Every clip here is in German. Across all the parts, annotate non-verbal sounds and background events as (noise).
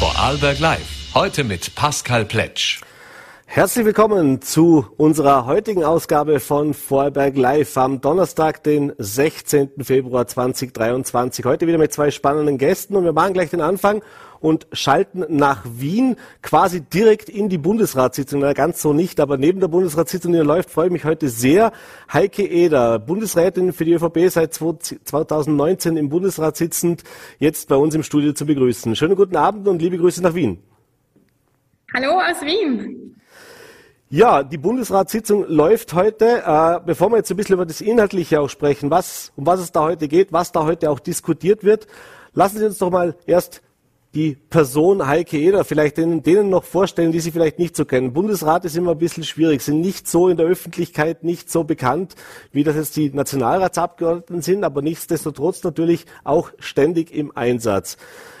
Vorarlberg Live. Heute mit Pascal Pletsch. Herzlich willkommen zu unserer heutigen Ausgabe von Vorarlberg Live am Donnerstag, den 16. Februar 2023. Heute wieder mit zwei spannenden Gästen und wir machen gleich den Anfang und schalten nach Wien quasi direkt in die Bundesratssitzung. Na, ganz so nicht, aber neben der Bundesratssitzung, die läuft, freue ich mich heute sehr. Heike Eder, Bundesrätin für die ÖVP seit 2019 im Bundesrat sitzend, jetzt bei uns im Studio zu begrüßen. Schönen guten Abend und liebe Grüße nach Wien. Hallo aus Wien. Ja, die Bundesratssitzung läuft heute. Äh, bevor wir jetzt ein bisschen über das Inhaltliche auch sprechen, was, um was es da heute geht, was da heute auch diskutiert wird, lassen Sie uns doch mal erst die Person Heike Eder vielleicht denen, denen noch vorstellen, die Sie vielleicht nicht so kennen. Bundesrat ist immer ein bisschen schwierig, sind nicht so in der Öffentlichkeit, nicht so bekannt, wie das jetzt die Nationalratsabgeordneten sind, aber nichtsdestotrotz natürlich auch ständig im Einsatz.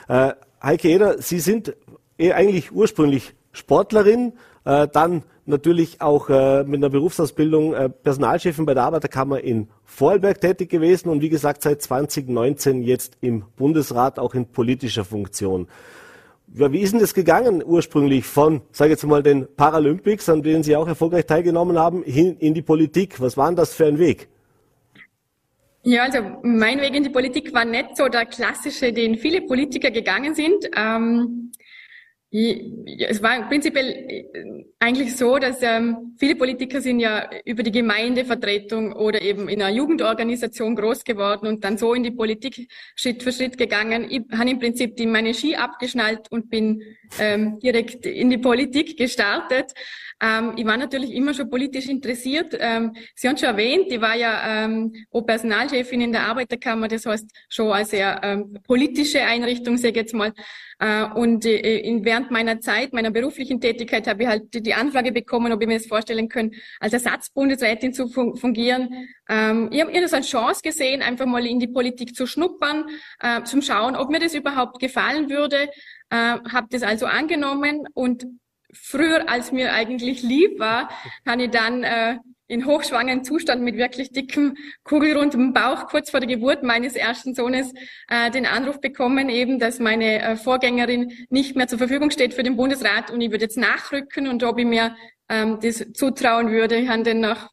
Äh, Heike Eder, Sie sind eh eigentlich ursprünglich Sportlerin, äh, dann natürlich auch äh, mit einer Berufsausbildung äh, Personalchefin bei der Arbeiterkammer in Vorarlberg tätig gewesen und wie gesagt seit 2019 jetzt im Bundesrat auch in politischer Funktion. Ja, wie ist denn das gegangen ursprünglich von, sage ich jetzt mal, den Paralympics, an denen Sie auch erfolgreich teilgenommen haben, hin in die Politik? Was war denn das für ein Weg? Ja, also mein Weg in die Politik war nicht so der klassische, den viele Politiker gegangen sind. Ähm, es war prinzipiell äh, eigentlich so, dass ähm, viele Politiker sind ja über die Gemeindevertretung oder eben in einer Jugendorganisation groß geworden und dann so in die Politik Schritt für Schritt gegangen. Ich habe im Prinzip die meine Ski abgeschnallt und bin ähm, direkt in die Politik gestartet. Ähm, ich war natürlich immer schon politisch interessiert. Ähm, Sie haben schon erwähnt, ich war ja ähm, Personalchefin in der Arbeiterkammer, das heißt schon eine sehr ähm, politische Einrichtung, sage ich jetzt mal. Äh, und äh, in, während meiner Zeit, meiner beruflichen Tätigkeit, habe ich halt die, Anfrage bekommen, ob ich mir das vorstellen kann, als Ersatzbundesrätin zu fun fungieren. Ähm, ich habe das als Chance gesehen, einfach mal in die Politik zu schnuppern, äh, zum Schauen, ob mir das überhaupt gefallen würde. Äh, habe das also angenommen und früher, als mir eigentlich lieb war, habe ich dann äh, in hochschwangeren Zustand mit wirklich dickem, kugelrundem Bauch kurz vor der Geburt meines ersten Sohnes äh, den Anruf bekommen, eben, dass meine äh, Vorgängerin nicht mehr zur Verfügung steht für den Bundesrat und ich würde jetzt nachrücken und ob ich mir ähm, das zutrauen würde. Ich habe dann nach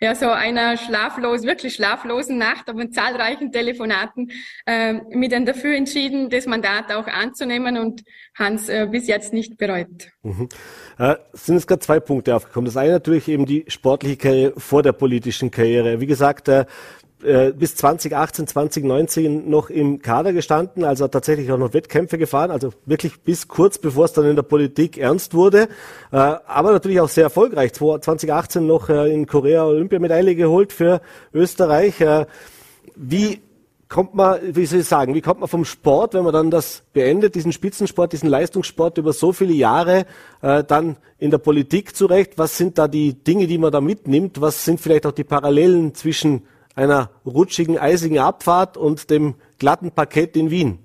ja, so einer schlaflos, wirklich schlaflosen Nacht, aber mit zahlreichen Telefonaten äh, mit dann dafür entschieden, das Mandat auch anzunehmen und Hans äh, bis jetzt nicht bereut. Mhm. Äh, sind es gerade zwei Punkte aufgekommen. Das eine natürlich eben die sportliche Karriere vor der politischen Karriere. Wie gesagt, äh, äh, bis 2018, 2019 noch im Kader gestanden, also tatsächlich auch noch Wettkämpfe gefahren, also wirklich bis kurz bevor es dann in der Politik ernst wurde, äh, aber natürlich auch sehr erfolgreich. 2018 noch äh, in Korea Olympiamedaille geholt für Österreich. Wie kommt man, wie soll ich sagen, wie kommt man vom Sport, wenn man dann das beendet, diesen Spitzensport, diesen Leistungssport über so viele Jahre, äh, dann in der Politik zurecht? Was sind da die Dinge, die man da mitnimmt? Was sind vielleicht auch die Parallelen zwischen einer rutschigen, eisigen Abfahrt und dem glatten Parkett in Wien?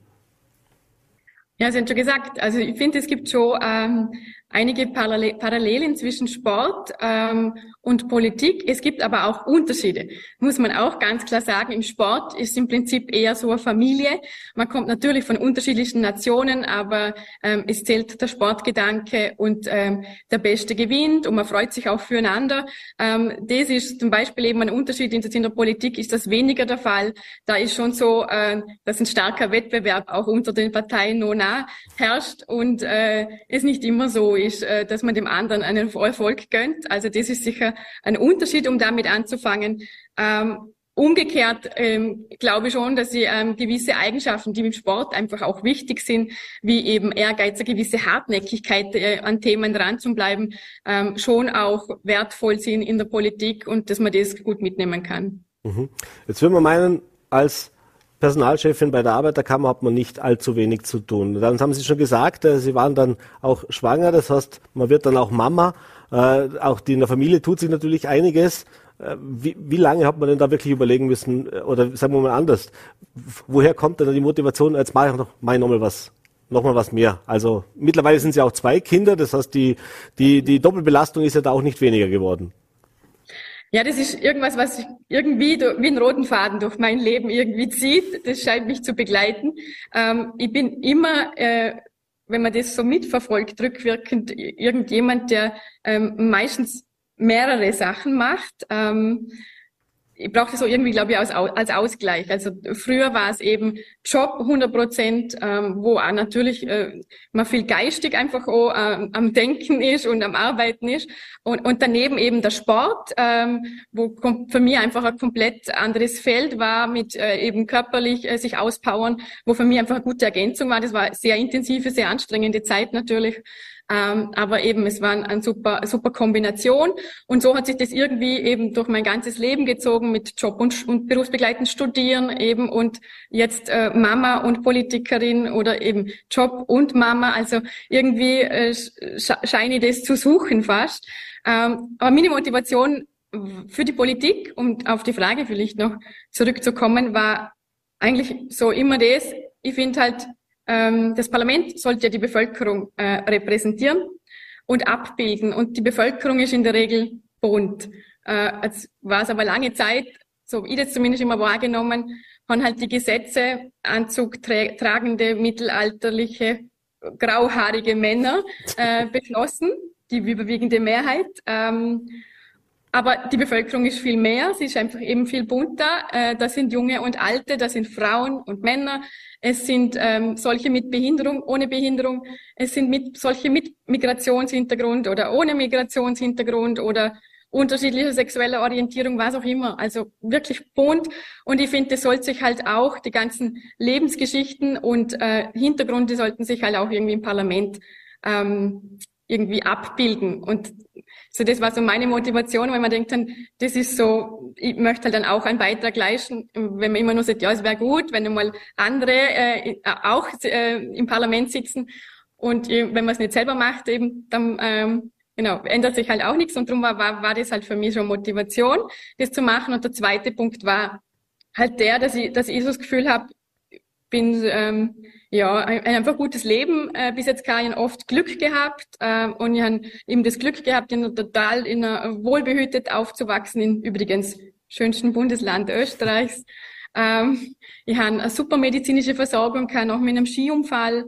Ja, Sie haben schon gesagt, also ich finde, es gibt schon ähm, einige Parallelen zwischen Sport ähm, und Politik. Es gibt aber auch Unterschiede, muss man auch ganz klar sagen. Im Sport ist im Prinzip eher so eine Familie. Man kommt natürlich von unterschiedlichen Nationen, aber ähm, es zählt der Sportgedanke und ähm, der Beste gewinnt und man freut sich auch füreinander. Ähm, das ist zum Beispiel eben ein Unterschied. In der Politik ist das weniger der Fall. Da ist schon so, äh, dass ein starker Wettbewerb auch unter den Parteien noch nah herrscht und äh, es nicht immer so ist, äh, dass man dem anderen einen Erfolg gönnt. Also das ist sicher ein Unterschied, um damit anzufangen. Ähm, Umgekehrt ähm, glaube ich schon, dass sie ähm, gewisse Eigenschaften, die im Sport einfach auch wichtig sind, wie eben Ehrgeiz, eine gewisse Hartnäckigkeit äh, an Themen dran zu bleiben, ähm, schon auch wertvoll sind in der Politik und dass man das gut mitnehmen kann. Mhm. Jetzt würde man meinen, als Personalchefin bei der Arbeiterkammer hat man nicht allzu wenig zu tun. Dann haben Sie schon gesagt, äh, Sie waren dann auch schwanger, das heißt, man wird dann auch Mama. Äh, auch die in der Familie tut sich natürlich einiges. Äh, wie, wie lange hat man denn da wirklich überlegen müssen, oder sagen wir mal anders, woher kommt denn die Motivation, jetzt mache ich noch, mach ich noch was noch mal was mehr. Also mittlerweile sind ja auch zwei Kinder, das heißt, die, die, die Doppelbelastung ist ja da auch nicht weniger geworden. Ja, das ist irgendwas, was irgendwie wie einen roten Faden durch mein Leben irgendwie zieht. Das scheint mich zu begleiten. Ähm, ich bin immer äh, wenn man das so mitverfolgt, rückwirkend irgendjemand, der ähm, meistens mehrere Sachen macht. Ähm, ich brauche das so irgendwie, glaube ich, als, als Ausgleich. Also früher war es eben Job 100 Prozent, ähm, wo auch natürlich äh, man viel geistig einfach auch äh, am Denken ist und am Arbeiten ist. Und, und daneben eben der Sport, ähm, wo für mich einfach ein komplett anderes Feld war mit äh, eben körperlich äh, sich auspowern, wo für mich einfach eine gute Ergänzung war. Das war sehr intensive, sehr anstrengende Zeit natürlich. Ähm, aber eben, es war eine super, super Kombination. Und so hat sich das irgendwie eben durch mein ganzes Leben gezogen mit Job und, und berufsbegleitend Studieren eben und jetzt äh, Mama und Politikerin oder eben Job und Mama. Also irgendwie äh, scheine ich das zu suchen fast. Ähm, aber meine Motivation für die Politik, um auf die Frage vielleicht noch zurückzukommen, war eigentlich so immer das, ich finde halt, ähm, das Parlament sollte ja die Bevölkerung äh, repräsentieren und abbilden. Und die Bevölkerung ist in der Regel bunt. Äh, jetzt war es aber lange Zeit, so ich das zumindest immer wahrgenommen, haben halt die Gesetze Anzug tra tragende mittelalterliche grauhaarige Männer äh, (laughs) beschlossen, die überwiegende Mehrheit. Ähm, aber die Bevölkerung ist viel mehr, sie ist einfach eben viel bunter. Äh, das sind Junge und Alte, das sind Frauen und Männer, es sind ähm, solche mit Behinderung, ohne Behinderung, es sind mit, solche mit Migrationshintergrund oder ohne Migrationshintergrund oder unterschiedliche sexuelle Orientierung, was auch immer. Also wirklich bunt. Und ich finde, das sollte sich halt auch, die ganzen Lebensgeschichten und äh, Hintergründe sollten sich halt auch irgendwie im Parlament ähm, irgendwie abbilden. Und so das war so meine Motivation, weil man denkt dann, das ist so, ich möchte halt dann auch einen Beitrag leisten, wenn man immer nur sagt, ja, es wäre gut, wenn einmal andere äh, auch äh, im Parlament sitzen und äh, wenn man es nicht selber macht, eben dann ähm, genau ändert sich halt auch nichts und darum war, war, war das halt für mich schon Motivation, das zu machen. Und der zweite Punkt war halt der, dass ich, dass ich so das Gefühl habe, bin ähm, ja ein, ein einfach gutes Leben äh, bis jetzt kann ich oft Glück gehabt äh, und ich habe eben das Glück gehabt, in total in einer wohlbehütet aufzuwachsen in übrigens schönsten Bundesland Österreichs. Ähm, ich habe eine super medizinische Versorgung, kann auch mit einem Skiunfall.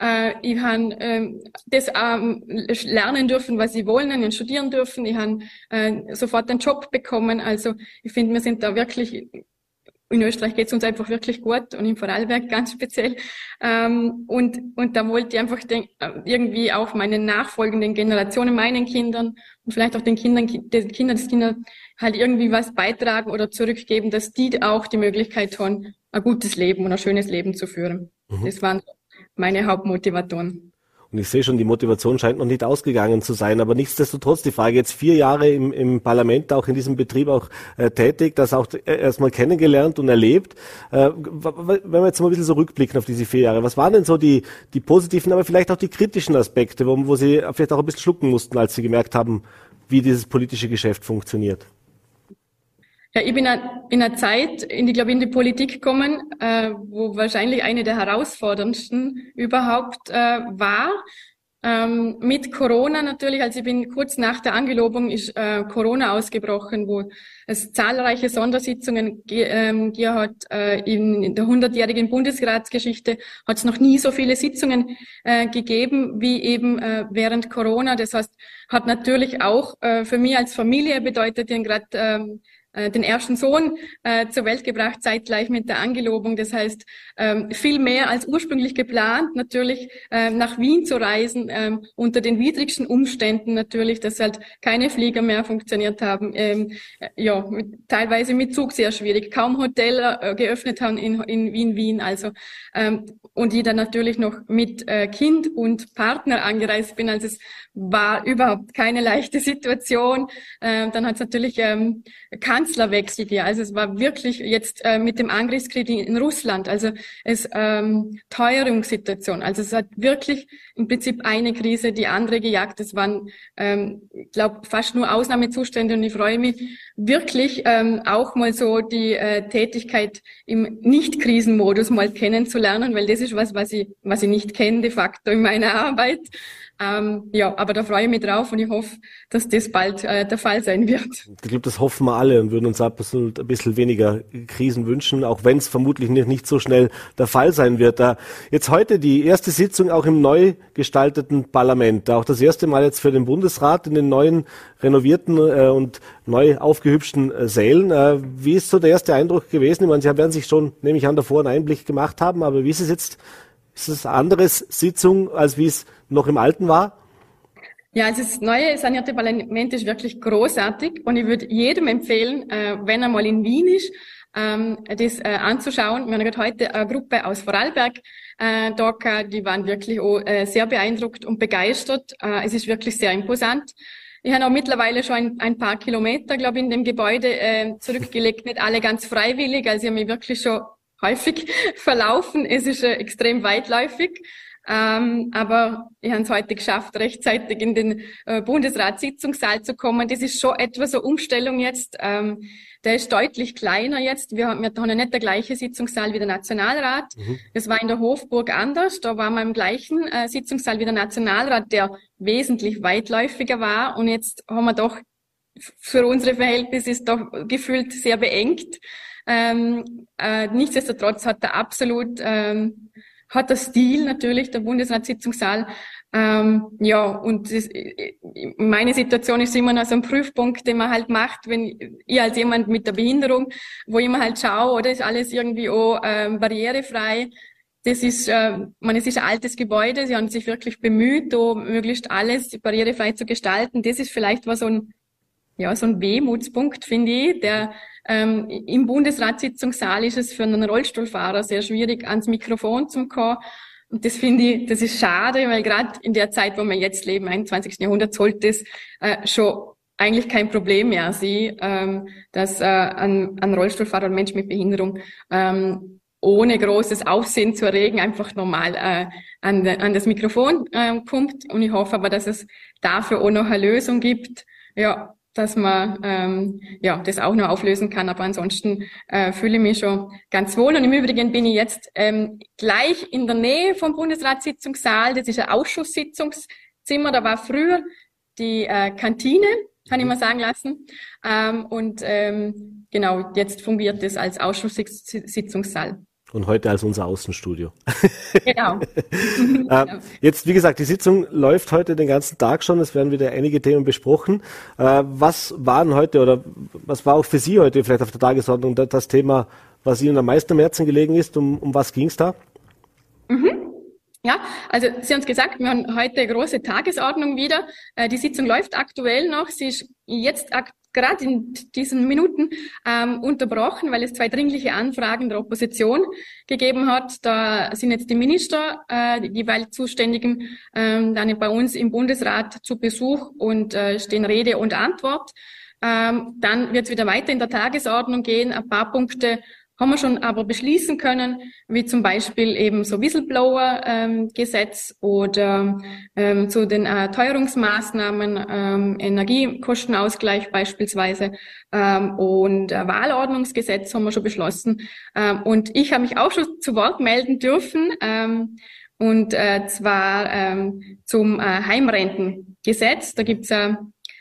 Äh, ich habe ähm, das ähm, lernen dürfen, was ich wollen, und studieren dürfen. Ich habe äh, sofort einen Job bekommen. Also ich finde, wir sind da wirklich in Österreich geht es uns einfach wirklich gut und im Vorarlberg ganz speziell. Ähm, und, und da wollte ich einfach den, äh, irgendwie auch meinen nachfolgenden Generationen, meinen Kindern und vielleicht auch den Kindern, den Kindern des Kindern halt irgendwie was beitragen oder zurückgeben, dass die auch die Möglichkeit haben, ein gutes Leben und ein schönes Leben zu führen. Mhm. Das waren meine Hauptmotivatoren. Und ich sehe schon, die Motivation scheint noch nicht ausgegangen zu sein. Aber nichtsdestotrotz, die Frage jetzt vier Jahre im, im Parlament, auch in diesem Betrieb auch äh, tätig, das auch äh, erstmal kennengelernt und erlebt. Äh, wenn wir jetzt mal ein bisschen so rückblicken auf diese vier Jahre, was waren denn so die, die positiven, aber vielleicht auch die kritischen Aspekte, wo, wo Sie vielleicht auch ein bisschen schlucken mussten, als Sie gemerkt haben, wie dieses politische Geschäft funktioniert? Ja, ich bin in einer Zeit, in die, glaube ich, in die Politik gekommen, äh, wo wahrscheinlich eine der herausforderndsten überhaupt äh, war. Ähm, mit Corona natürlich, also ich bin kurz nach der Angelobung ist äh, Corona ausgebrochen, wo es zahlreiche Sondersitzungen ge ähm, gegeben hat. Äh, in, in der hundertjährigen Bundesratsgeschichte hat es noch nie so viele Sitzungen äh, gegeben wie eben äh, während Corona. Das heißt, hat natürlich auch äh, für mich als Familie bedeutet, den gerade ähm, äh, den ersten Sohn äh, zur Welt gebracht, zeitgleich mit der Angelobung. Das heißt, ähm, viel mehr als ursprünglich geplant, natürlich ähm, nach Wien zu reisen, ähm, unter den widrigsten Umständen natürlich, dass halt keine Flieger mehr funktioniert haben. Ähm, äh, ja, mit, teilweise mit Zug sehr schwierig, kaum Hotel äh, geöffnet haben in, in Wien, Wien. Also ähm, und ich dann natürlich noch mit äh, Kind und Partner angereist bin. Also es war überhaupt keine leichte Situation. Äh, dann hat es natürlich ähm, Kanzlerwechsel gegeben. Also es war wirklich jetzt äh, mit dem Angriffskrieg in Russland, also es ähm, Teuerungssituation. Also es hat wirklich im Prinzip eine Krise die andere gejagt. Es waren, ähm, ich glaube, fast nur Ausnahmezustände und ich freue mich wirklich ähm, auch mal so die äh, Tätigkeit im Nicht-Krisenmodus mal kennenzulernen, weil das ist was, was ich, was ich nicht kenne de facto in meiner Arbeit. Ähm, ja, aber da freue ich mich drauf und ich hoffe, dass das bald äh, der Fall sein wird. Ich glaube, das hoffen wir alle und würden uns absolut ein bisschen weniger Krisen wünschen, auch wenn es vermutlich nicht, nicht so schnell der Fall sein wird. Da jetzt heute die erste Sitzung auch im neu gestalteten Parlament, auch das erste Mal jetzt für den Bundesrat in den neuen renovierten äh, und neu aufgehübschten äh, Sälen. Äh, wie ist so der erste Eindruck gewesen? Ich meine, Sie werden sich schon, nehme ich an, davor einen Einblick gemacht haben, aber wie ist es jetzt? Ist es eine andere Sitzung, als wie es noch im alten war? Ja, also das neue sanierte Parlament ist wirklich großartig und ich würde jedem empfehlen, äh, wenn er mal in Wien ist, ähm, das äh, anzuschauen. Wir haben gerade heute eine Gruppe aus Vorarlberg äh, da, die waren wirklich auch, äh, sehr beeindruckt und begeistert. Es ist wirklich sehr imposant. Ich habe auch mittlerweile schon ein, paar Kilometer, glaube ich, in dem Gebäude zurückgelegt, nicht alle ganz freiwillig. Also ich habe mich wirklich schon häufig (laughs) verlaufen. Es ist extrem weitläufig. Ähm, aber ich habe es heute geschafft, rechtzeitig in den äh, Bundesratssitzungssaal zu kommen. Das ist schon etwas so Umstellung jetzt. Ähm, der ist deutlich kleiner jetzt. Wir, haben, wir haben ja nicht der gleiche Sitzungssaal wie der Nationalrat. Mhm. Das war in der Hofburg anders. Da waren wir im gleichen äh, Sitzungssaal wie der Nationalrat, der wesentlich weitläufiger war. Und jetzt haben wir doch für unsere Verhältnisse ist doch gefühlt sehr beengt. Ähm, äh, nichtsdestotrotz hat er absolut ähm, hat der Stil natürlich der Bundesratssitzungssaal. Ähm, ja, und das, meine Situation ist immer noch so ein Prüfpunkt, den man halt macht, wenn ich als jemand mit der Behinderung, wo ich immer halt schaue, oder ist alles irgendwie auch ähm, barrierefrei. Das ist, äh, man, es ist ein altes Gebäude, sie haben sich wirklich bemüht, da möglichst alles barrierefrei zu gestalten. Das ist vielleicht was so ein, ja, so ein Wehmutspunkt, finde ich, der ähm, Im Bundesratssitzungssaal ist es für einen Rollstuhlfahrer sehr schwierig, ans Mikrofon zu kommen. Und das finde ich, das ist schade, weil gerade in der Zeit, wo wir jetzt leben, 21. Jahrhundert, sollte es äh, schon eigentlich kein Problem mehr sein, ähm, dass äh, ein, ein Rollstuhlfahrer, ein Mensch mit Behinderung ähm, ohne großes Aufsehen zu erregen, einfach normal äh, an, an das Mikrofon äh, kommt. Und ich hoffe aber, dass es dafür auch noch eine Lösung gibt. Ja, dass man ähm, ja das auch noch auflösen kann. Aber ansonsten äh, fühle ich mich schon ganz wohl. Und im Übrigen bin ich jetzt ähm, gleich in der Nähe vom Bundesratssitzungssaal. Das ist ein Ausschusssitzungszimmer. Da war früher die äh, Kantine, kann ich mal sagen lassen. Ähm, und ähm, genau, jetzt fungiert es als Ausschusssitzungssaal. Und heute als unser Außenstudio. Genau. (laughs) äh, jetzt, wie gesagt, die Sitzung läuft heute den ganzen Tag schon. Es werden wieder einige Themen besprochen. Äh, was waren heute oder was war auch für Sie heute vielleicht auf der Tagesordnung das Thema, was Ihnen am meisten am Herzen gelegen ist? Um, um was ging es da? Mhm. Ja, also Sie haben es gesagt, wir haben heute große Tagesordnung wieder. Äh, die Sitzung läuft aktuell noch. Sie ist jetzt ak gerade in diesen Minuten ähm, unterbrochen, weil es zwei dringliche Anfragen der Opposition gegeben hat. Da sind jetzt die Minister, äh, die jeweils Zuständigen, ähm, dann bei uns im Bundesrat zu Besuch und äh, stehen Rede und Antwort. Ähm, dann wird es wieder weiter in der Tagesordnung gehen. Ein paar Punkte haben wir schon aber beschließen können, wie zum Beispiel eben so Whistleblower-Gesetz oder ähm, zu den äh, Teuerungsmaßnahmen, ähm, Energiekostenausgleich beispielsweise ähm, und äh, Wahlordnungsgesetz haben wir schon beschlossen. Ähm, und ich habe mich auch schon zu Wort melden dürfen. Ähm, und äh, zwar ähm, zum äh, Heimrentengesetz. Da gibt's äh,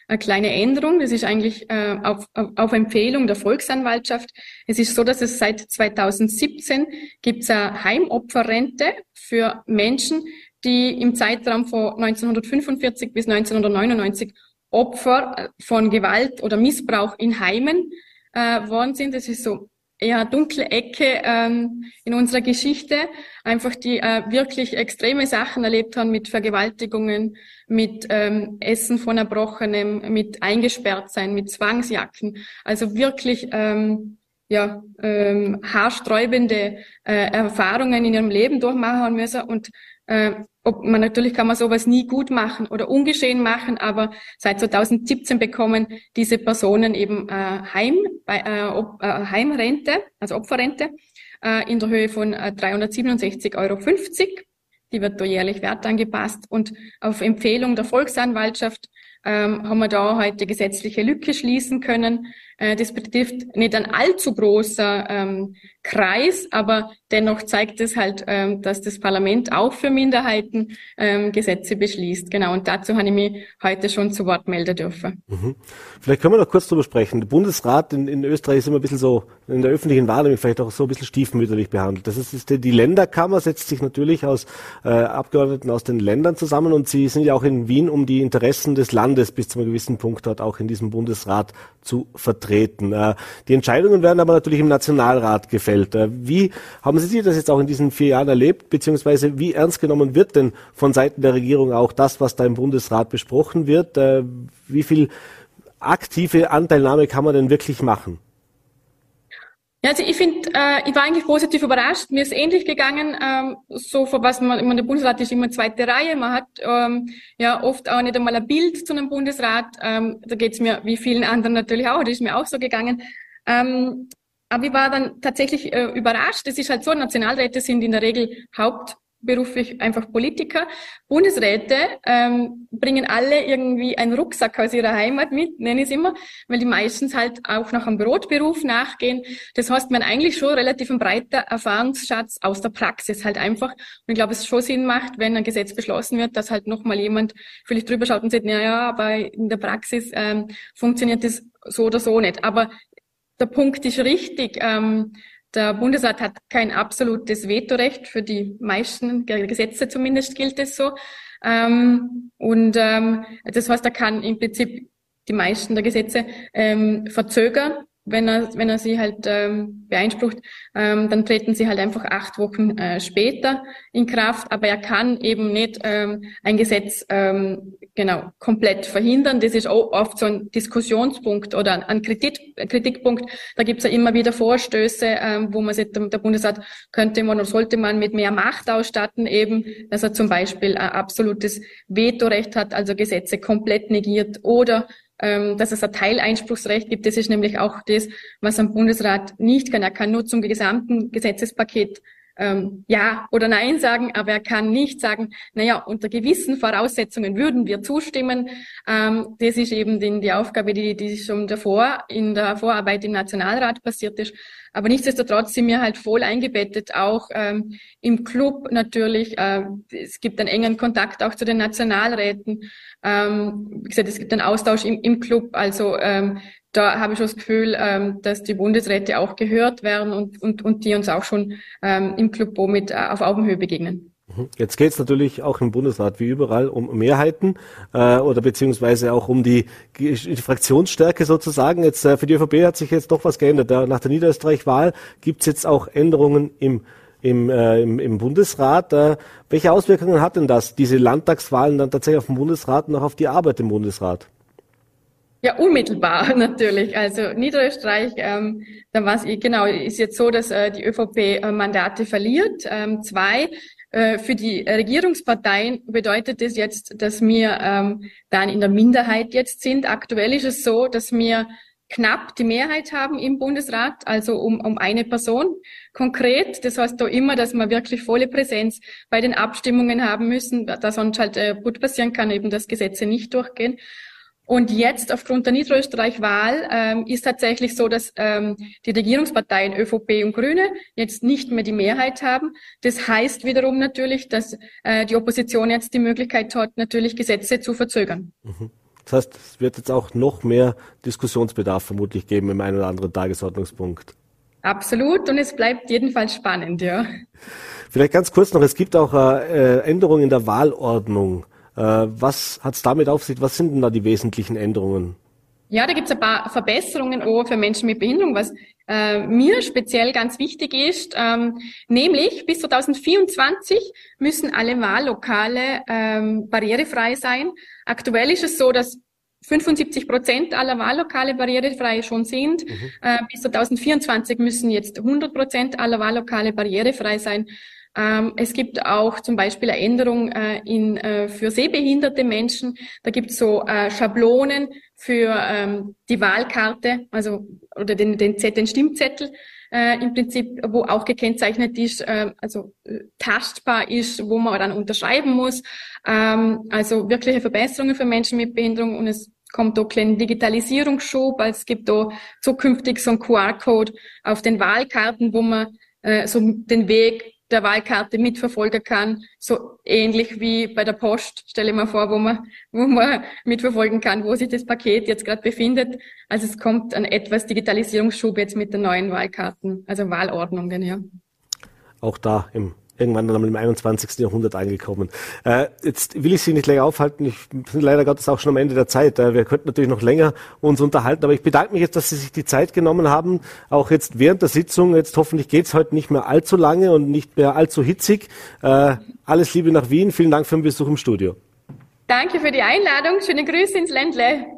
eine kleine Änderung. Das ist eigentlich äh, auf, auf Empfehlung der Volksanwaltschaft. Es ist so, dass es seit 2017 gibt es eine Heimopferrente für Menschen, die im Zeitraum von 1945 bis 1999 Opfer äh, von Gewalt oder Missbrauch in Heimen äh, worden sind. Das ist so eher dunkle Ecke ähm, in unserer Geschichte, einfach die äh, wirklich extreme Sachen erlebt haben mit Vergewaltigungen, mit ähm, Essen von Erbrochenem, mit eingesperrt sein, mit Zwangsjacken. Also wirklich ähm, ja ähm, haarsträubende äh, Erfahrungen in ihrem Leben durchmachen müssen und äh, ob man natürlich kann man sowas nie gut machen oder ungeschehen machen, aber seit 2017 bekommen diese Personen eben äh, Heim, bei, äh, Ob, äh, Heimrente, also Opferrente, äh, in der Höhe von äh, 367,50 Euro. Die wird da jährlich wertangepasst und auf Empfehlung der Volksanwaltschaft ähm, haben wir da heute gesetzliche Lücke schließen können. Äh, das betrifft nicht ein allzu großer ähm, Kreis, aber dennoch zeigt es halt, ähm, dass das Parlament auch für Minderheiten ähm, Gesetze beschließt. Genau, und dazu habe ich mich heute schon zu Wort melden dürfen. Mhm. Vielleicht können wir noch kurz darüber sprechen. Der Bundesrat in, in, Österreich ist immer ein bisschen so, in der öffentlichen Wahrnehmung vielleicht auch so ein bisschen stiefmütterlich behandelt. Das ist, ist die, die Länderkammer setzt sich natürlich aus äh, Abgeordneten aus den Ländern zusammen und sie sind ja auch in Wien, um die Interessen des Landes bis zu einem gewissen Punkt dort auch in diesem Bundesrat zu vertreten. Äh, die Entscheidungen werden aber natürlich im Nationalrat gefällt. Äh, wie haben Sie das jetzt auch in diesen vier Jahren erlebt, beziehungsweise wie ernst genommen wird denn von Seiten der Regierung auch das, was da im Bundesrat besprochen wird? Äh, wie viel aktive Anteilnahme kann man denn wirklich machen? Ja, also ich finde, äh, ich war eigentlich positiv überrascht. Mir ist ähnlich gegangen, ähm, so vor was man, meine, der Bundesrat ist immer zweite Reihe. Man hat ähm, ja oft auch nicht einmal ein Bild zu einem Bundesrat. Ähm, da geht's mir wie vielen anderen natürlich auch. Das ist mir auch so gegangen. Ähm, aber ich war dann tatsächlich äh, überrascht. Es ist halt so, Nationalräte sind in der Regel Haupt beruflich einfach Politiker. Bundesräte ähm, bringen alle irgendwie einen Rucksack aus ihrer Heimat mit, nenne ich es immer, weil die meistens halt auch noch einem Brotberuf nachgehen. Das heißt, man eigentlich schon relativ ein breiter Erfahrungsschatz aus der Praxis halt einfach. Und ich glaube, es schon Sinn macht, wenn ein Gesetz beschlossen wird, dass halt nochmal jemand vielleicht drüber schaut und sagt, na ja, aber in der Praxis ähm, funktioniert das so oder so nicht. Aber der Punkt ist richtig. Ähm, der Bundesrat hat kein absolutes Vetorecht für die meisten Gesetze, zumindest gilt es so. Ähm, und ähm, das heißt, er kann im Prinzip die meisten der Gesetze ähm, verzögern wenn er, wenn er sie halt ähm, beeinsprucht, ähm, dann treten sie halt einfach acht Wochen äh, später in Kraft. Aber er kann eben nicht ähm, ein Gesetz ähm, genau komplett verhindern. Das ist auch oft so ein Diskussionspunkt oder ein Kritik, Kritikpunkt. Da gibt's ja immer wieder Vorstöße, ähm, wo man sagt, der Bundesrat könnte man oder sollte man mit mehr Macht ausstatten, eben, dass er zum Beispiel ein absolutes Vetorecht hat, also Gesetze komplett negiert oder ähm, dass es ein Teileinspruchsrecht gibt. Das ist nämlich auch das, was ein Bundesrat nicht kann. Er kann nur zum gesamten Gesetzespaket ähm, Ja oder Nein sagen, aber er kann nicht sagen, naja, unter gewissen Voraussetzungen würden wir zustimmen. Ähm, das ist eben die, die Aufgabe, die, die schon davor in der Vorarbeit im Nationalrat passiert ist. Aber nichtsdestotrotz sind wir halt voll eingebettet, auch ähm, im Club natürlich. Äh, es gibt einen engen Kontakt auch zu den Nationalräten. Ähm, wie gesagt, es gibt einen Austausch im, im Club. Also ähm, da habe ich schon das Gefühl, ähm, dass die Bundesräte auch gehört werden und, und, und die uns auch schon ähm, im Club mit äh, auf Augenhöhe begegnen. Mhm. Jetzt geht es natürlich auch im Bundesrat wie überall um Mehrheiten äh, oder beziehungsweise auch um die, die Fraktionsstärke sozusagen. Jetzt äh, für die ÖVP hat sich jetzt doch was geändert. Nach der Niederösterreich-Wahl gibt es jetzt auch Änderungen im im, äh, im, im Bundesrat. Äh, welche Auswirkungen hat denn das, diese Landtagswahlen dann tatsächlich auf den Bundesrat und auch auf die Arbeit im Bundesrat? Ja, unmittelbar (laughs) natürlich. Also Niederösterreich, ähm, da war es genau, ist jetzt so, dass äh, die ÖVP äh, Mandate verliert. Ähm, zwei. Äh, für die Regierungsparteien bedeutet das jetzt, dass wir ähm, dann in der Minderheit jetzt sind. Aktuell ist es so, dass wir knapp die Mehrheit haben im Bundesrat, also um, um eine Person konkret. Das heißt da immer, dass wir wirklich volle Präsenz bei den Abstimmungen haben müssen, da sonst halt äh, gut passieren kann, eben dass Gesetze nicht durchgehen. Und jetzt aufgrund der Niederösterreich-Wahl ähm, ist tatsächlich so, dass ähm, die Regierungsparteien ÖVP und Grüne jetzt nicht mehr die Mehrheit haben. Das heißt wiederum natürlich, dass äh, die Opposition jetzt die Möglichkeit hat, natürlich Gesetze zu verzögern. Mhm. Das heißt, es wird jetzt auch noch mehr Diskussionsbedarf vermutlich geben im einen oder anderen Tagesordnungspunkt. Absolut und es bleibt jedenfalls spannend, ja. Vielleicht ganz kurz noch, es gibt auch äh, Änderungen in der Wahlordnung. Äh, was hat es damit auf sich? Was sind denn da die wesentlichen Änderungen? Ja, da gibt es ein paar Verbesserungen auch für Menschen mit Behinderung, was äh, mir speziell ganz wichtig ist. Ähm, nämlich bis 2024 müssen alle Wahllokale ähm, barrierefrei sein. Aktuell ist es so, dass 75 Prozent aller Wahllokale barrierefrei schon sind. Mhm. Äh, bis 2024 müssen jetzt 100 Prozent aller Wahllokale barrierefrei sein. Ähm, es gibt auch zum Beispiel eine Änderung äh, in, äh, für sehbehinderte Menschen. Da gibt es so äh, Schablonen für ähm, die Wahlkarte, also oder den, den, den Stimmzettel. äh, im Prinzip, wo auch gekennzeichnet ist, äh, also äh, tastbar ist, wo man dann unterschreiben muss. Ähm, also wirkliche Verbesserungen für Menschen mit Behinderung und es kommt auch ein Digitalisierungsschub, also es gibt da zukünftig so ein QR-Code auf den Wahlkarten, wo man äh, so den Weg der Wahlkarte mitverfolgen kann, so ähnlich wie bei der Post, stelle ich mir vor, wo man, wo man mitverfolgen kann, wo sich das Paket jetzt gerade befindet. Also es kommt ein etwas Digitalisierungsschub jetzt mit den neuen Wahlkarten, also Wahlordnungen, ja. Auch da im irgendwann dann im 21. Jahrhundert angekommen. Äh, jetzt will ich Sie nicht länger aufhalten. Ich bin leider Gottes auch schon am Ende der Zeit. Äh, wir könnten natürlich noch länger uns unterhalten, aber ich bedanke mich jetzt, dass Sie sich die Zeit genommen haben, auch jetzt während der Sitzung. Jetzt hoffentlich geht es heute nicht mehr allzu lange und nicht mehr allzu hitzig. Äh, alles Liebe nach Wien. Vielen Dank für den Besuch im Studio. Danke für die Einladung. Schöne Grüße ins Ländle.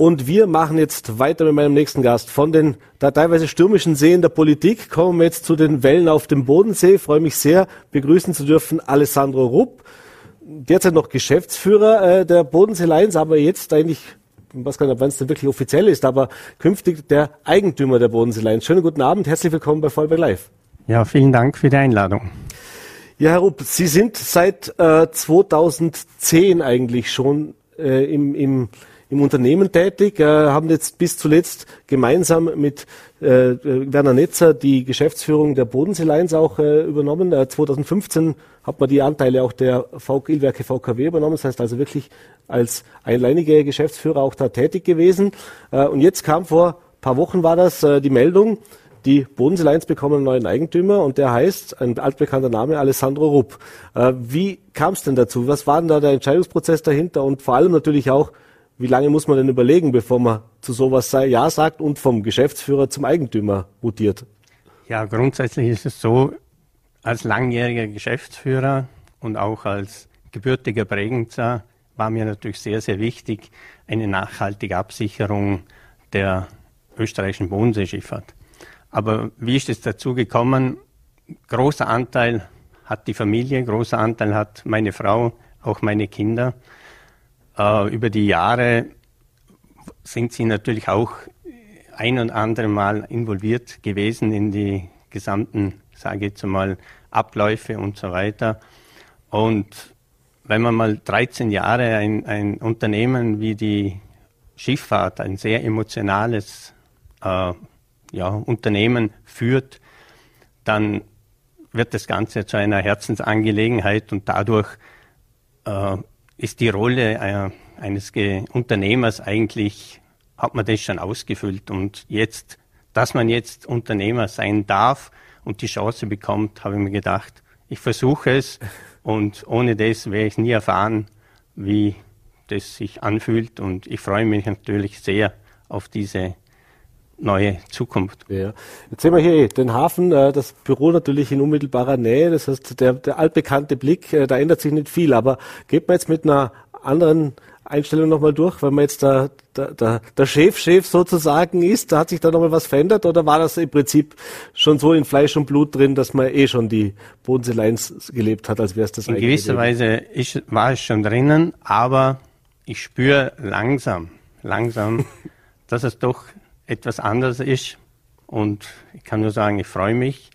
Und wir machen jetzt weiter mit meinem nächsten Gast. Von den da teilweise stürmischen Seen der Politik kommen wir jetzt zu den Wellen auf dem Bodensee. Ich freue mich sehr, begrüßen zu dürfen Alessandro Rupp, derzeit noch Geschäftsführer äh, der Bodensee Lions, aber jetzt eigentlich, ich weiß gar nicht, wann es denn wirklich offiziell ist, aber künftig der Eigentümer der Bodensee Lions. Schönen guten Abend, herzlich willkommen bei Vollberg Live. Ja, vielen Dank für die Einladung. Ja, Herr Rupp, Sie sind seit äh, 2010 eigentlich schon äh, im, im im Unternehmen tätig, äh, haben jetzt bis zuletzt gemeinsam mit äh, Werner Netzer die Geschäftsführung der Bodensee Lines auch äh, übernommen. Äh, 2015 hat man die Anteile auch der Ilwerke VKW übernommen, das heißt also wirklich als einleiniger Geschäftsführer auch da tätig gewesen. Äh, und jetzt kam vor paar Wochen war das äh, die Meldung, die Bodensee Lions bekommen einen neuen Eigentümer und der heißt, ein altbekannter Name, Alessandro Rupp. Äh, wie kam es denn dazu? Was war denn da der Entscheidungsprozess dahinter und vor allem natürlich auch, wie lange muss man denn überlegen, bevor man zu sowas Ja sagt und vom Geschäftsführer zum Eigentümer mutiert? Ja, grundsätzlich ist es so, als langjähriger Geschäftsführer und auch als gebürtiger Bregenzer war mir natürlich sehr, sehr wichtig eine nachhaltige Absicherung der österreichischen Bodenseeschifffahrt. Aber wie ist es dazu gekommen? Großer Anteil hat die Familie, großer Anteil hat meine Frau, auch meine Kinder. Äh, über die Jahre sind sie natürlich auch ein und andere Mal involviert gewesen in die gesamten, sage ich jetzt mal, Abläufe und so weiter. Und wenn man mal 13 Jahre ein, ein Unternehmen wie die Schifffahrt, ein sehr emotionales äh, ja, Unternehmen führt, dann wird das Ganze zu einer Herzensangelegenheit und dadurch äh, ist die Rolle äh, eines Unternehmers eigentlich, hat man das schon ausgefüllt. Und jetzt, dass man jetzt Unternehmer sein darf und die Chance bekommt, habe ich mir gedacht, ich versuche es (laughs) und ohne das werde ich nie erfahren, wie das sich anfühlt. Und ich freue mich natürlich sehr auf diese neue Zukunft. Ja. Jetzt sehen wir hier den Hafen, äh, das Büro natürlich in unmittelbarer Nähe. Das heißt, der, der altbekannte Blick, äh, da ändert sich nicht viel. Aber geht man jetzt mit einer anderen Einstellung nochmal durch, wenn man jetzt der, der, der, der Chef-Chef sozusagen ist, da hat sich da nochmal was verändert oder war das im Prinzip schon so in Fleisch und Blut drin, dass man eh schon die Bodensee Lines gelebt hat, als wäre es das In gewisser Leben? Weise ist, war es schon drinnen, aber ich spüre langsam, langsam, (laughs) dass es doch etwas anders ist. Und ich kann nur sagen, ich freue mich.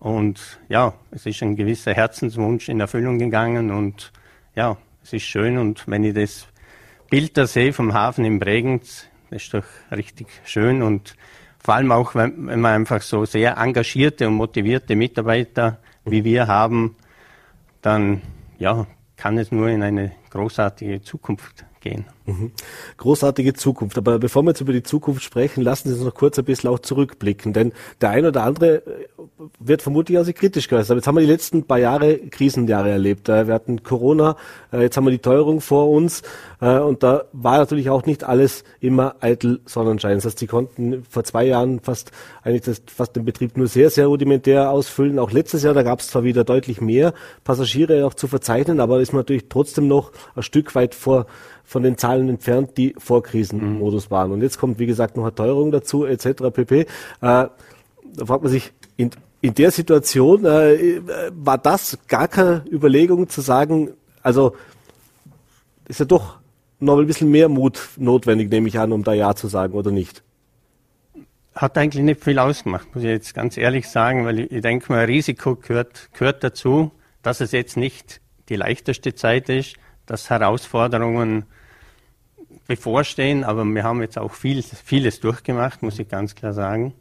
Und ja, es ist ein gewisser Herzenswunsch in Erfüllung gegangen. Und ja, es ist schön. Und wenn ich das Bild da sehe vom Hafen in Bregenz, das ist doch richtig schön. Und vor allem auch, wenn, wenn man einfach so sehr engagierte und motivierte Mitarbeiter wie wir haben, dann ja, kann es nur in eine großartige Zukunft gehen. Mhm. Großartige Zukunft. Aber bevor wir jetzt über die Zukunft sprechen, lassen Sie uns noch kurz ein bisschen auch zurückblicken. Denn der eine oder andere äh, wird vermutlich auch sehr kritisch geäußert. Aber jetzt haben wir die letzten paar Jahre Krisenjahre erlebt. Äh, wir hatten Corona, äh, jetzt haben wir die Teuerung vor uns. Und da war natürlich auch nicht alles immer eitel Sonnenschein. Das heißt, Sie konnten vor zwei Jahren fast eigentlich das, fast den Betrieb nur sehr, sehr rudimentär ausfüllen. Auch letztes Jahr, da gab es zwar wieder deutlich mehr Passagiere auch zu verzeichnen, aber ist man natürlich trotzdem noch ein Stück weit vor von den Zahlen entfernt, die vor Krisenmodus waren. Und jetzt kommt, wie gesagt, noch eine Teuerung dazu, etc. pp. Äh, da fragt man sich, in, in der Situation äh, war das gar keine Überlegung zu sagen, also ist ja doch noch ein bisschen mehr Mut notwendig, nehme ich an, um da Ja zu sagen oder nicht? hat eigentlich nicht viel ausgemacht, muss ich jetzt ganz ehrlich sagen, weil ich, ich denke mal, Risiko gehört, gehört dazu, dass es jetzt nicht die leichteste Zeit ist, dass Herausforderungen bevorstehen, aber wir haben jetzt auch viel, vieles durchgemacht, muss ich ganz klar sagen.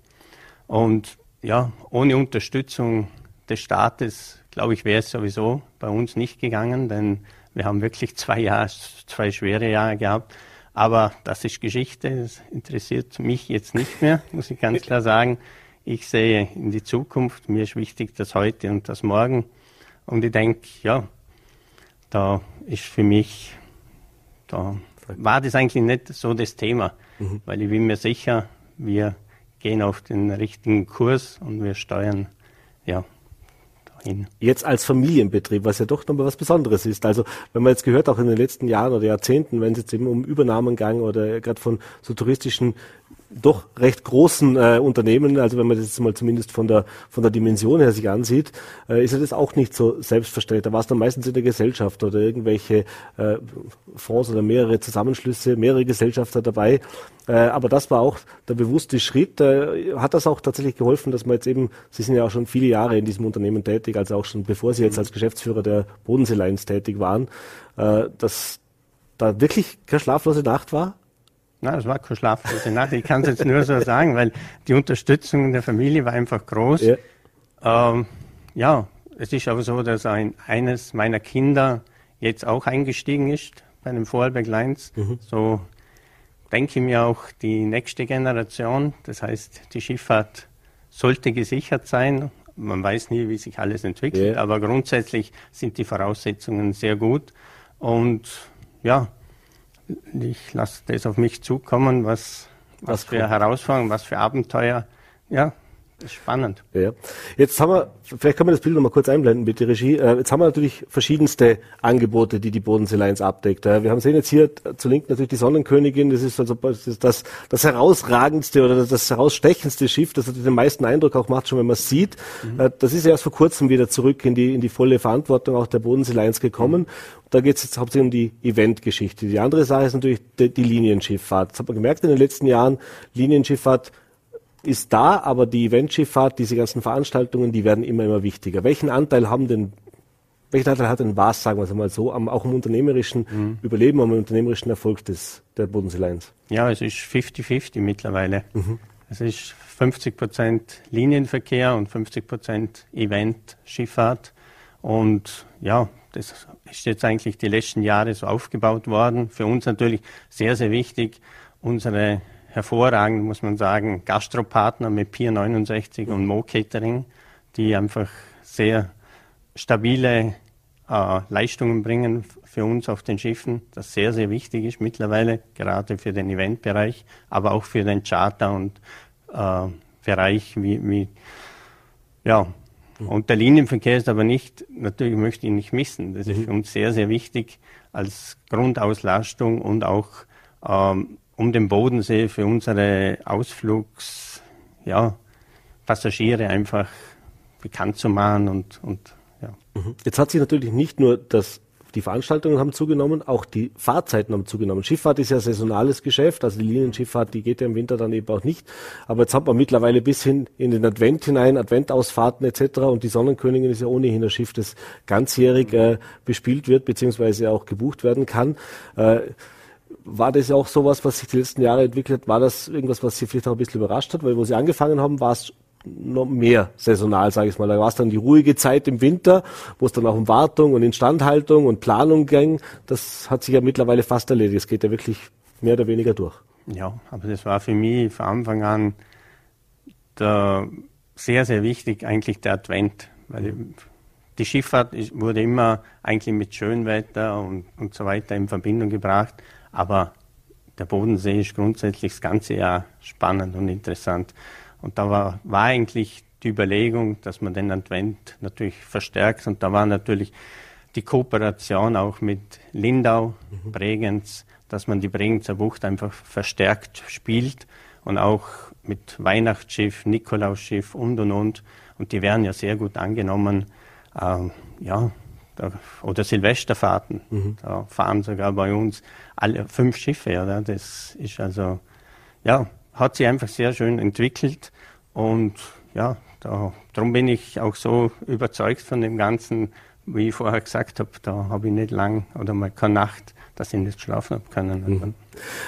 Und ja, ohne Unterstützung des Staates, glaube ich, wäre es sowieso bei uns nicht gegangen, denn wir haben wirklich zwei Jahre, zwei schwere Jahre gehabt. Aber das ist Geschichte, das interessiert mich jetzt nicht mehr, muss ich ganz klar sagen. Ich sehe in die Zukunft, mir ist wichtig das heute und das morgen. Und ich denke, ja, da ist für mich, da war das eigentlich nicht so das Thema, mhm. weil ich bin mir sicher, wir gehen auf den richtigen Kurs und wir steuern, ja, dahin. Jetzt als Familienbetrieb, was ja doch nochmal was Besonderes ist. Also, wenn man jetzt gehört, auch in den letzten Jahren oder Jahrzehnten, wenn es jetzt eben um Übernahmen ging oder gerade von so touristischen doch recht großen äh, Unternehmen, also wenn man das jetzt mal zumindest von der von der Dimension her sich ansieht, äh, ist ja das auch nicht so selbstverständlich. Da war es dann meistens in der Gesellschaft oder irgendwelche äh, Fonds oder mehrere Zusammenschlüsse, mehrere Gesellschafter dabei. Äh, aber das war auch der bewusste Schritt. Äh, hat das auch tatsächlich geholfen, dass man jetzt eben, Sie sind ja auch schon viele Jahre in diesem Unternehmen tätig, also auch schon bevor Sie jetzt als Geschäftsführer der Bodensee Lines tätig waren, äh, dass da wirklich keine schlaflose Nacht war? Na, es war keine schlaflose Nacht. Ich kann es jetzt nur so sagen, weil die Unterstützung der Familie war einfach groß. Ja, ähm, ja es ist aber so, dass ein, eines meiner Kinder jetzt auch eingestiegen ist bei den Vorarlberg Lines. Mhm. So denke ich mir auch die nächste Generation. Das heißt, die Schifffahrt sollte gesichert sein. Man weiß nie, wie sich alles entwickelt, ja. aber grundsätzlich sind die Voraussetzungen sehr gut. Und ja, ich lasse das auf mich zukommen, was, was, was für Herausforderungen, was für Abenteuer. Ja, spannend. Ja. Jetzt haben wir, vielleicht können wir das Bild noch mal kurz einblenden, bitte Regie. Äh, jetzt haben wir natürlich verschiedenste Angebote, die die Bodensee Lines abdeckt. Wir haben sehen jetzt hier zu linken natürlich die Sonnenkönigin. Das ist also das, das herausragendste oder das herausstechendste Schiff, das den meisten Eindruck auch macht, schon wenn man es sieht. Mhm. Äh, das ist erst vor kurzem wieder zurück in die, in die volle Verantwortung auch der Bodensee Lines gekommen. Mhm. Da geht es jetzt hauptsächlich um die Eventgeschichte. Die andere Sache ist natürlich die, die Linienschifffahrt. Das hat man gemerkt in den letzten Jahren. Linienschifffahrt ist da, aber die Eventschifffahrt, diese ganzen Veranstaltungen, die werden immer, immer wichtiger. Welchen Anteil haben denn, welchen Anteil hat denn was, sagen wir es mal so, am, auch im unternehmerischen mhm. Überleben, am unternehmerischen Erfolg des, der Bodensee Lines? Ja, es ist 50-50 mittlerweile. Mhm. Es ist 50 Prozent Linienverkehr und 50 Prozent Event-Schifffahrt. Und ja, das ist jetzt eigentlich die letzten Jahre so aufgebaut worden. Für uns natürlich sehr, sehr wichtig, unsere hervorragend, muss man sagen, Gastropartner mit Pier 69 und Mo Catering, die einfach sehr stabile äh, Leistungen bringen für uns auf den Schiffen, das sehr, sehr wichtig ist mittlerweile, gerade für den Eventbereich, aber auch für den Charter- und äh, Bereich wie, wie ja, und der Linienverkehr ist aber nicht, natürlich möchte ich ihn nicht missen. Das ist mhm. für uns sehr, sehr wichtig als Grundauslastung und auch ähm, um den Bodensee für unsere Ausflugs, ja, Passagiere einfach bekannt zu machen und, und ja. Mhm. Jetzt hat sich natürlich nicht nur das die Veranstaltungen haben zugenommen, auch die Fahrzeiten haben zugenommen. Schifffahrt ist ja saisonales Geschäft, also die Linienschifffahrt, die geht ja im Winter dann eben auch nicht. Aber jetzt hat man mittlerweile bis hin in den Advent hinein, Adventausfahrten etc. Und die Sonnenkönigin ist ja ohnehin ein Schiff, das ganzjährig äh, bespielt wird, beziehungsweise auch gebucht werden kann. Äh, war das auch sowas, was sich die letzten Jahre entwickelt hat? War das irgendwas, was Sie vielleicht auch ein bisschen überrascht hat? Weil wo Sie angefangen haben, war es noch mehr saisonal, sage ich mal. Da war es dann die ruhige Zeit im Winter, wo es dann auch um Wartung und Instandhaltung und Planung ging. Das hat sich ja mittlerweile fast erledigt. Es geht ja wirklich mehr oder weniger durch. Ja, aber das war für mich von Anfang an der, sehr, sehr wichtig, eigentlich der Advent. Weil die Schifffahrt wurde immer eigentlich mit Schönwetter und, und so weiter in Verbindung gebracht. Aber der Bodensee ist grundsätzlich das ganze Jahr spannend und interessant. Und da war, war eigentlich die Überlegung, dass man den Advent natürlich verstärkt. Und da war natürlich die Kooperation auch mit Lindau, mhm. Bregenz, dass man die Bregenzer Bucht einfach verstärkt spielt und auch mit Weihnachtsschiff, Nikolausschiff und und und. Und die werden ja sehr gut angenommen. Ähm, ja, oder Silvesterfahrten. Mhm. Da fahren sogar bei uns alle fünf Schiffe. Oder? Das ist also, ja, hat sich einfach sehr schön entwickelt und ja, da, darum bin ich auch so überzeugt von dem Ganzen, wie ich vorher gesagt habe, da habe ich nicht lang oder mal keine Nacht, dass ich nicht schlafen habe können. Mhm.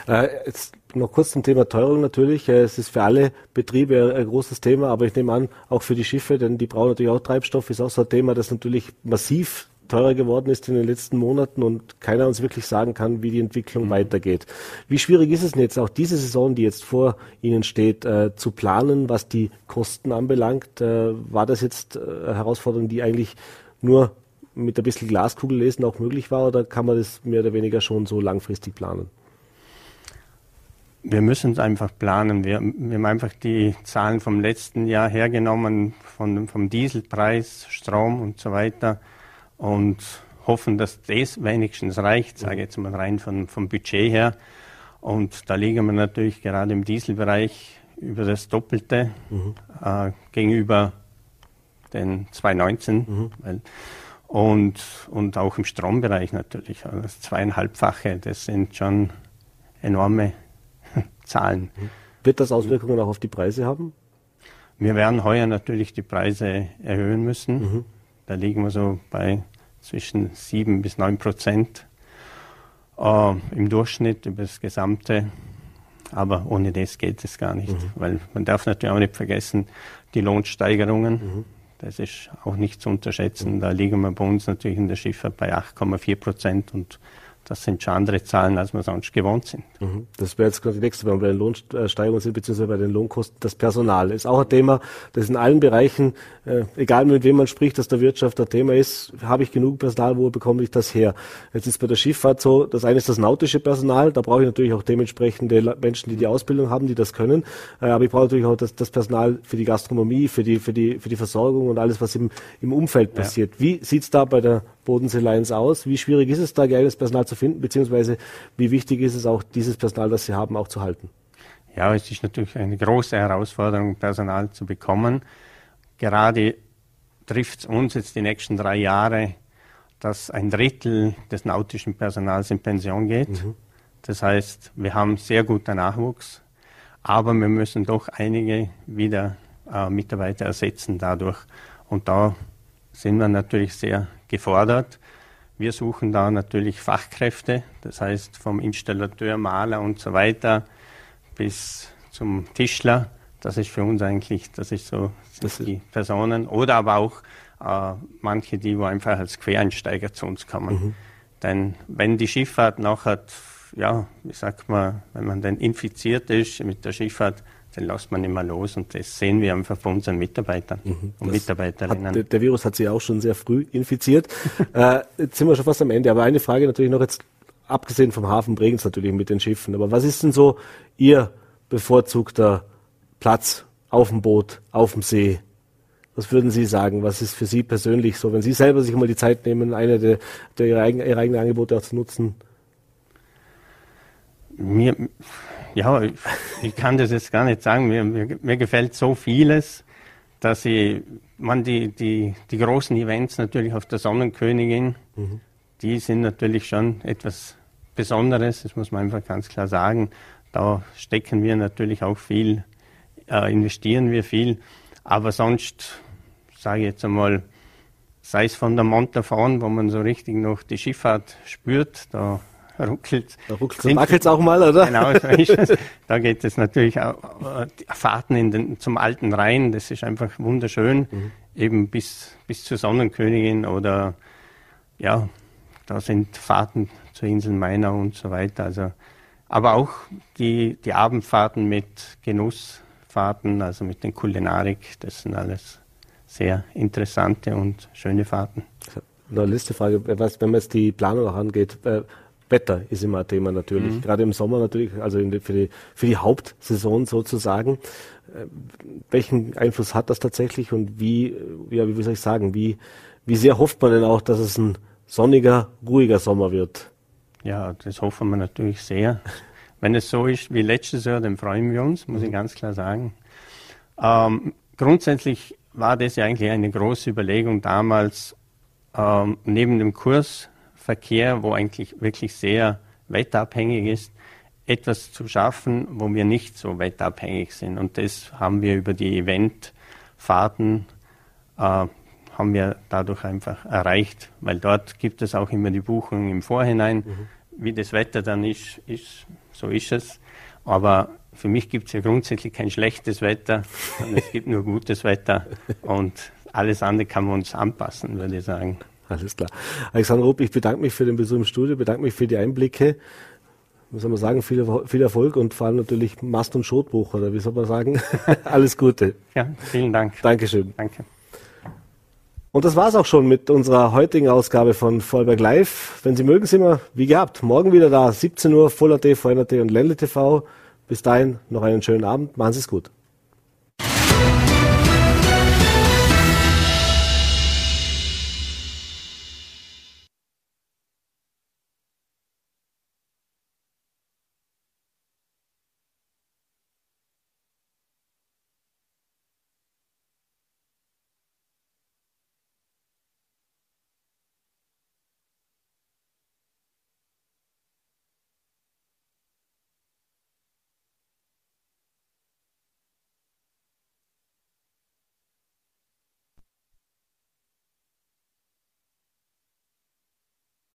Äh, jetzt noch kurz zum Thema Teuerung natürlich. Äh, es ist für alle Betriebe ein großes Thema, aber ich nehme an, auch für die Schiffe, denn die brauchen natürlich auch Treibstoff, ist auch so ein Thema, das natürlich massiv teurer geworden ist in den letzten Monaten und keiner uns wirklich sagen kann, wie die Entwicklung mhm. weitergeht. Wie schwierig ist es denn jetzt auch diese Saison, die jetzt vor Ihnen steht, äh, zu planen, was die Kosten anbelangt? Äh, war das jetzt äh, eine Herausforderung, die eigentlich nur mit ein bisschen Glaskugel lesen auch möglich war oder kann man das mehr oder weniger schon so langfristig planen? Wir müssen es einfach planen. Wir, wir, haben einfach die Zahlen vom letzten Jahr hergenommen, von, vom Dieselpreis, Strom und so weiter und hoffen, dass das wenigstens reicht, sage ich jetzt mal rein von, vom Budget her. Und da liegen wir natürlich gerade im Dieselbereich über das Doppelte mhm. äh, gegenüber den 2019. Mhm. Weil, und, und auch im Strombereich natürlich. Also das zweieinhalbfache, das sind schon enorme (laughs) Zahlen. Wird das Auswirkungen auch auf die Preise haben? Wir werden heuer natürlich die Preise erhöhen müssen. Mhm. Da liegen wir so bei zwischen 7 bis 9 Prozent äh, im Durchschnitt über das gesamte. Aber ohne das geht es gar nicht, mhm. weil man darf natürlich auch nicht vergessen, die Lohnsteigerungen, mhm. das ist auch nicht zu unterschätzen. Mhm. Da liegen wir bei uns natürlich in der Schifffahrt bei 8,4 Prozent und das sind schon andere Zahlen, als wir sonst gewohnt sind. Mhm. Das wäre jetzt gerade die nächste, wenn wir bei den Lohnsteigerungen sind, beziehungsweise bei den Lohnkosten. Das Personal ist auch ein Thema, das in allen Bereichen, äh, egal mit wem man spricht, dass der Wirtschaft ein Thema ist, habe ich genug Personal, wo bekomme ich das her? Jetzt ist bei der Schifffahrt so, das eine ist das nautische Personal, da brauche ich natürlich auch dementsprechende Menschen, die die Ausbildung haben, die das können, äh, aber ich brauche natürlich auch das, das, Personal für die Gastronomie, für die, für die, für die Versorgung und alles, was im, im Umfeld passiert. Ja. Wie sieht's da bei der Bodensee Lions aus? Wie schwierig ist es da, geeignetes Personal zu finden, beziehungsweise wie wichtig ist es auch, dieses Personal, das Sie haben, auch zu halten? Ja, es ist natürlich eine große Herausforderung, Personal zu bekommen. Gerade trifft es uns jetzt die nächsten drei Jahre, dass ein Drittel des nautischen Personals in Pension geht. Mhm. Das heißt, wir haben sehr guter Nachwuchs, aber wir müssen doch einige wieder äh, Mitarbeiter ersetzen dadurch. Und da sind wir natürlich sehr gefordert. Wir suchen da natürlich Fachkräfte, das heißt vom Installateur, Maler und so weiter bis zum Tischler. Das ist für uns eigentlich, das ist so das die Personen. Oder aber auch äh, manche, die wo einfach als Quereinsteiger zu uns kommen. Mhm. Denn wenn die Schifffahrt nachher, ja, wie sagt man, wenn man dann infiziert ist mit der Schifffahrt, den lässt man immer los und das sehen wir einfach von unseren Mitarbeitern mhm. und das Mitarbeiterinnen. Hat, der, Virus hat sie auch schon sehr früh infiziert. (laughs) äh, jetzt sind wir schon fast am Ende, aber eine Frage natürlich noch jetzt, abgesehen vom Hafen Bregenz natürlich mit den Schiffen, aber was ist denn so Ihr bevorzugter Platz auf dem Boot, auf dem See? Was würden Sie sagen? Was ist für Sie persönlich so, wenn Sie selber sich mal die Zeit nehmen, eine der, der ihre, eigene, ihre eigenen Angebote auch zu nutzen? Mir, ja, ich kann das jetzt gar nicht sagen. Mir, mir, mir gefällt so vieles, dass ich, man die, die, die großen Events natürlich auf der Sonnenkönigin, mhm. die sind natürlich schon etwas Besonderes, das muss man einfach ganz klar sagen. Da stecken wir natürlich auch viel, äh, investieren wir viel. Aber sonst, sage ich jetzt einmal, sei es von der Montafon, wo man so richtig noch die Schifffahrt spürt, da ruckelt. Da ruckelt es auch mal, oder? Genau, so ist es. Da geht es natürlich auch, äh, Fahrten in den, zum alten Rhein, das ist einfach wunderschön, mhm. eben bis, bis zur Sonnenkönigin oder ja, da sind Fahrten zur Insel Meiner und so weiter. Also, aber auch die, die Abendfahrten mit Genussfahrten, also mit den Kulinarik, das sind alles sehr interessante und schöne Fahrten. Eine letzte Frage, was, wenn man jetzt die Planung angeht, äh, Wetter ist immer ein Thema natürlich. Mhm. Gerade im Sommer natürlich, also die, für, die, für die Hauptsaison sozusagen. Äh, welchen Einfluss hat das tatsächlich und wie, ja, wie soll ich sagen, wie, wie sehr hofft man denn auch, dass es ein sonniger, ruhiger Sommer wird? Ja, das hoffen wir natürlich sehr. Wenn es so ist wie letztes Jahr, dann freuen wir uns, muss mhm. ich ganz klar sagen. Ähm, grundsätzlich war das ja eigentlich eine große Überlegung damals, ähm, neben dem Kurs Verkehr, wo eigentlich wirklich sehr wetterabhängig ist, etwas zu schaffen, wo wir nicht so wettabhängig sind. Und das haben wir über die Eventfahrten, äh, haben wir dadurch einfach erreicht, weil dort gibt es auch immer die Buchung im Vorhinein. Mhm. Wie das Wetter dann ist, ist, so ist es. Aber für mich gibt es ja grundsätzlich kein schlechtes Wetter, sondern es gibt nur gutes Wetter (laughs) und alles andere kann man uns anpassen, würde ich sagen. Alles klar. Alexander Rupp, ich bedanke mich für den Besuch im Studio, bedanke mich für die Einblicke. Was soll man sagen, viel, viel Erfolg und vor allem natürlich Mast- und Schotbuch, oder wie soll man sagen? (laughs) Alles Gute. Ja, vielen Dank. Dankeschön. Danke. Und das war's auch schon mit unserer heutigen Ausgabe von Vollberg Live. Wenn Sie mögen, sind wir wie gehabt morgen wieder da. 17 Uhr, Voll.at, VNRT und Ländle TV. Bis dahin noch einen schönen Abend. Machen Sie es gut.